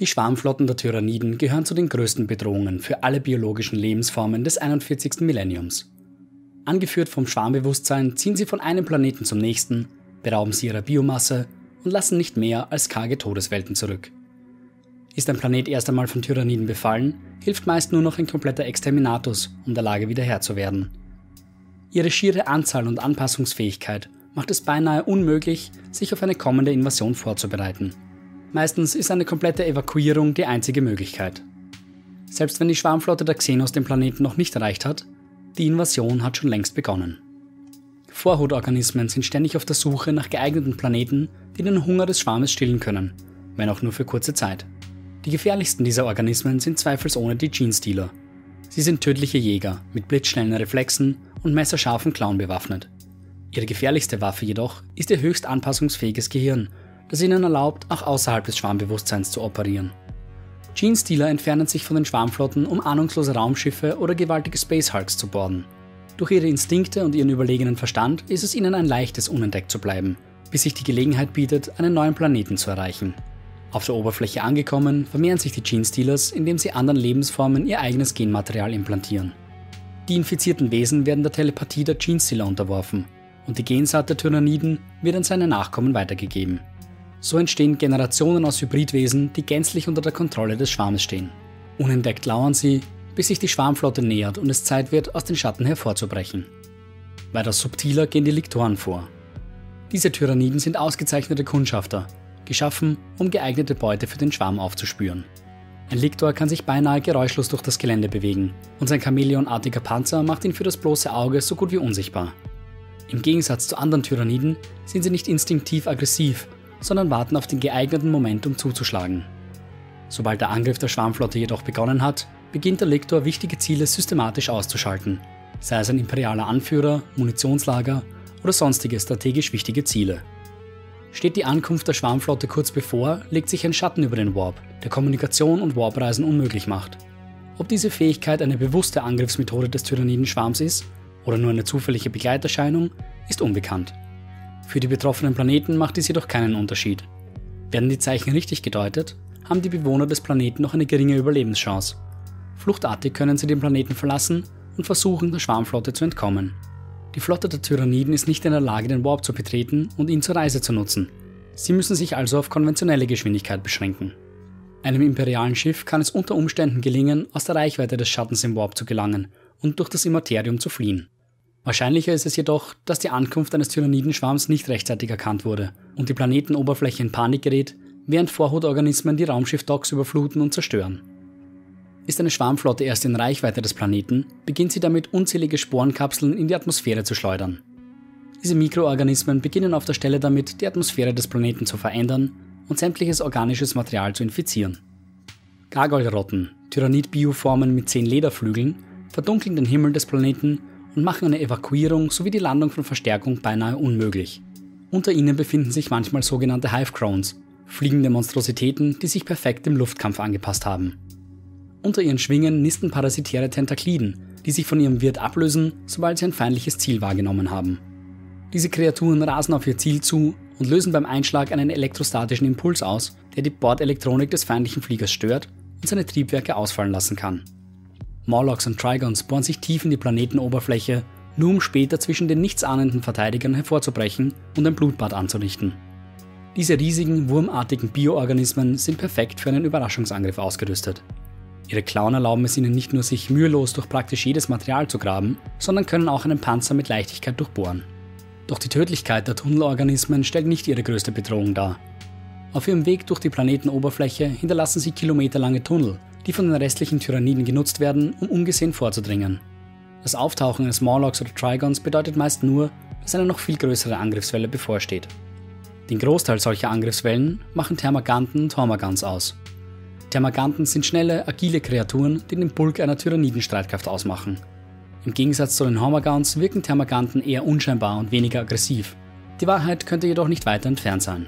Die Schwarmflotten der Tyranniden gehören zu den größten Bedrohungen für alle biologischen Lebensformen des 41. Millenniums. Angeführt vom Schwarmbewusstsein ziehen sie von einem Planeten zum nächsten, berauben sie ihrer Biomasse und lassen nicht mehr als karge Todeswelten zurück. Ist ein Planet erst einmal von Tyranniden befallen, hilft meist nur noch ein kompletter Exterminatus, um der Lage wieder Herr zu werden. Ihre schiere Anzahl und Anpassungsfähigkeit macht es beinahe unmöglich, sich auf eine kommende Invasion vorzubereiten. Meistens ist eine komplette Evakuierung die einzige Möglichkeit. Selbst wenn die Schwarmflotte der Xenos den Planeten noch nicht erreicht hat, die Invasion hat schon längst begonnen. Vorhutorganismen sind ständig auf der Suche nach geeigneten Planeten, die den Hunger des Schwarmes stillen können, wenn auch nur für kurze Zeit. Die gefährlichsten dieser Organismen sind zweifelsohne die Genestealer. Sie sind tödliche Jäger mit blitzschnellen Reflexen und messerscharfen Klauen bewaffnet. Ihre gefährlichste Waffe jedoch ist ihr höchst anpassungsfähiges Gehirn das ihnen erlaubt, auch außerhalb des Schwarmbewusstseins zu operieren. Genestealer entfernen sich von den Schwarmflotten, um ahnungslose Raumschiffe oder gewaltige Space Hulks zu borden. Durch ihre Instinkte und ihren überlegenen Verstand ist es ihnen ein leichtes, unentdeckt zu bleiben, bis sich die Gelegenheit bietet, einen neuen Planeten zu erreichen. Auf der Oberfläche angekommen, vermehren sich die Genestealers, indem sie anderen Lebensformen ihr eigenes Genmaterial implantieren. Die infizierten Wesen werden der Telepathie der Genestealer unterworfen und die Gensaat der Tyranniden wird an seine Nachkommen weitergegeben. So entstehen Generationen aus Hybridwesen, die gänzlich unter der Kontrolle des Schwarmes stehen. Unentdeckt lauern sie, bis sich die Schwarmflotte nähert und es Zeit wird, aus den Schatten hervorzubrechen. Weiter subtiler gehen die Liktoren vor. Diese Tyranniden sind ausgezeichnete Kundschafter, geschaffen, um geeignete Beute für den Schwarm aufzuspüren. Ein Liktor kann sich beinahe geräuschlos durch das Gelände bewegen und sein chamäleonartiger Panzer macht ihn für das bloße Auge so gut wie unsichtbar. Im Gegensatz zu anderen Tyranniden sind sie nicht instinktiv aggressiv sondern warten auf den geeigneten Moment, um zuzuschlagen. Sobald der Angriff der Schwarmflotte jedoch begonnen hat, beginnt der Lektor wichtige Ziele systematisch auszuschalten, sei es ein imperialer Anführer, Munitionslager oder sonstige strategisch wichtige Ziele. Steht die Ankunft der Schwarmflotte kurz bevor, legt sich ein Schatten über den Warp, der Kommunikation und Warpreisen unmöglich macht. Ob diese Fähigkeit eine bewusste Angriffsmethode des Tyranniden-Schwarms ist oder nur eine zufällige Begleiterscheinung, ist unbekannt. Für die betroffenen Planeten macht dies jedoch keinen Unterschied. Werden die Zeichen richtig gedeutet, haben die Bewohner des Planeten noch eine geringe Überlebenschance. Fluchtartig können sie den Planeten verlassen und versuchen, der Schwarmflotte zu entkommen. Die Flotte der Tyranniden ist nicht in der Lage, den Warp zu betreten und ihn zur Reise zu nutzen. Sie müssen sich also auf konventionelle Geschwindigkeit beschränken. Einem imperialen Schiff kann es unter Umständen gelingen, aus der Reichweite des Schattens im Warp zu gelangen und durch das Immaterium zu fliehen. Wahrscheinlicher ist es jedoch, dass die Ankunft eines Tyrannidenschwarms nicht rechtzeitig erkannt wurde und die Planetenoberfläche in Panik gerät, während Vorhutorganismen die Raumschiff-Docks überfluten und zerstören. Ist eine Schwarmflotte erst in Reichweite des Planeten, beginnt sie damit unzählige Sporenkapseln in die Atmosphäre zu schleudern. Diese Mikroorganismen beginnen auf der Stelle damit, die Atmosphäre des Planeten zu verändern und sämtliches organisches Material zu infizieren. Gargoylrotten, Tyrannid-Bioformen mit zehn Lederflügeln, verdunkeln den Himmel des Planeten und machen eine Evakuierung sowie die Landung von Verstärkung beinahe unmöglich. Unter ihnen befinden sich manchmal sogenannte Hive Crones, fliegende Monstrositäten, die sich perfekt dem Luftkampf angepasst haben. Unter ihren Schwingen nisten parasitäre Tentakliden, die sich von ihrem Wirt ablösen, sobald sie ein feindliches Ziel wahrgenommen haben. Diese Kreaturen rasen auf ihr Ziel zu und lösen beim Einschlag einen elektrostatischen Impuls aus, der die Bordelektronik des feindlichen Fliegers stört und seine Triebwerke ausfallen lassen kann. Morlocks und Trigons bohren sich tief in die Planetenoberfläche, nur um später zwischen den nichtsahnenden Verteidigern hervorzubrechen und ein Blutbad anzurichten. Diese riesigen, wurmartigen Bioorganismen sind perfekt für einen Überraschungsangriff ausgerüstet. Ihre Klauen erlauben es ihnen nicht nur, sich mühelos durch praktisch jedes Material zu graben, sondern können auch einen Panzer mit Leichtigkeit durchbohren. Doch die Tödlichkeit der Tunnelorganismen stellt nicht ihre größte Bedrohung dar. Auf ihrem Weg durch die Planetenoberfläche hinterlassen sie kilometerlange Tunnel, die von den restlichen Tyranniden genutzt werden, um ungesehen vorzudringen. Das Auftauchen eines Morlocks oder Trigons bedeutet meist nur, dass eine noch viel größere Angriffswelle bevorsteht. Den Großteil solcher Angriffswellen machen Thermaganten und Hormagans aus. Thermaganten sind schnelle, agile Kreaturen, die den Bulk einer Tyrannidenstreitkraft ausmachen. Im Gegensatz zu den Hormagans wirken Thermaganten eher unscheinbar und weniger aggressiv. Die Wahrheit könnte jedoch nicht weiter entfernt sein.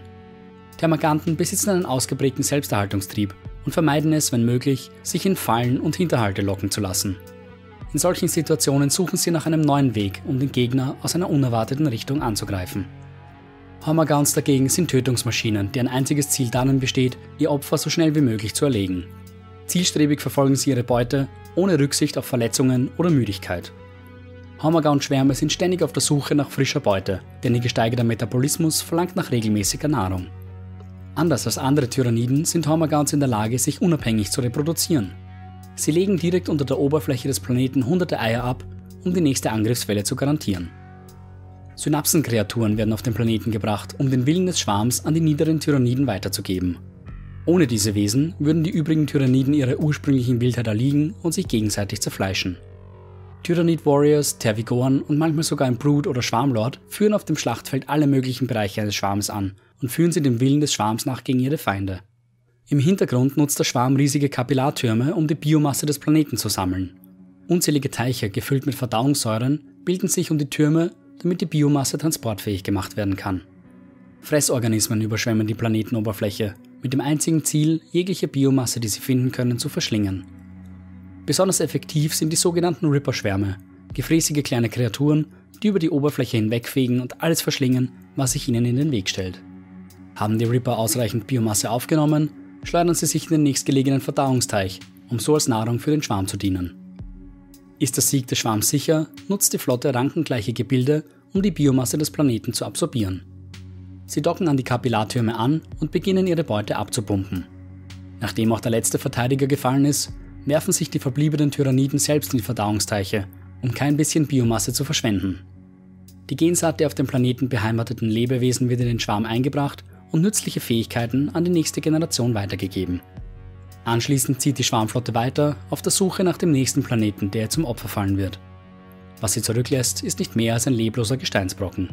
Thermaganten besitzen einen ausgeprägten Selbsterhaltungstrieb und vermeiden es, wenn möglich, sich in Fallen und Hinterhalte locken zu lassen. In solchen Situationen suchen sie nach einem neuen Weg, um den Gegner aus einer unerwarteten Richtung anzugreifen. Hormagauns dagegen sind Tötungsmaschinen, deren einziges Ziel darin besteht, ihr Opfer so schnell wie möglich zu erlegen. Zielstrebig verfolgen sie ihre Beute, ohne Rücksicht auf Verletzungen oder Müdigkeit. Hormagown-Schwärme sind ständig auf der Suche nach frischer Beute, denn ihr gesteigerter Metabolismus verlangt nach regelmäßiger Nahrung. Anders als andere Tyranniden sind Hormagauns in der Lage, sich unabhängig zu reproduzieren. Sie legen direkt unter der Oberfläche des Planeten hunderte Eier ab, um die nächste Angriffswelle zu garantieren. Synapsenkreaturen werden auf den Planeten gebracht, um den Willen des Schwarms an die niederen Tyranniden weiterzugeben. Ohne diese Wesen würden die übrigen Tyranniden ihre ursprünglichen Wildheit erliegen und sich gegenseitig zerfleischen. Tyrannid Warriors, Tervigoren und manchmal sogar ein Brood oder Schwarmlord führen auf dem Schlachtfeld alle möglichen Bereiche eines Schwarms an und führen sie dem Willen des Schwarms nach gegen ihre Feinde. Im Hintergrund nutzt der Schwarm riesige Kapillartürme, um die Biomasse des Planeten zu sammeln. Unzählige Teiche, gefüllt mit Verdauungssäuren, bilden sich um die Türme damit die Biomasse transportfähig gemacht werden kann. Fressorganismen überschwemmen die Planetenoberfläche, mit dem einzigen Ziel, jegliche Biomasse, die sie finden können, zu verschlingen. Besonders effektiv sind die sogenannten Ripper-Schwärme, gefräßige kleine Kreaturen, die über die Oberfläche hinwegfegen und alles verschlingen, was sich ihnen in den Weg stellt. Haben die Ripper ausreichend Biomasse aufgenommen, schleudern sie sich in den nächstgelegenen Verdauungsteich, um so als Nahrung für den Schwarm zu dienen. Ist der Sieg des Schwarms sicher, nutzt die Flotte rankengleiche Gebilde, um die Biomasse des Planeten zu absorbieren. Sie docken an die Kapillartürme an und beginnen ihre Beute abzupumpen. Nachdem auch der letzte Verteidiger gefallen ist, werfen sich die verbliebenen Tyranniden selbst in die Verdauungsteiche, um kein bisschen Biomasse zu verschwenden. Die Gensaat der auf dem Planeten beheimateten Lebewesen wird in den Schwarm eingebracht und nützliche Fähigkeiten an die nächste Generation weitergegeben. Anschließend zieht die Schwarmflotte weiter auf der Suche nach dem nächsten Planeten, der ihr zum Opfer fallen wird. Was sie zurücklässt, ist nicht mehr als ein lebloser Gesteinsbrocken.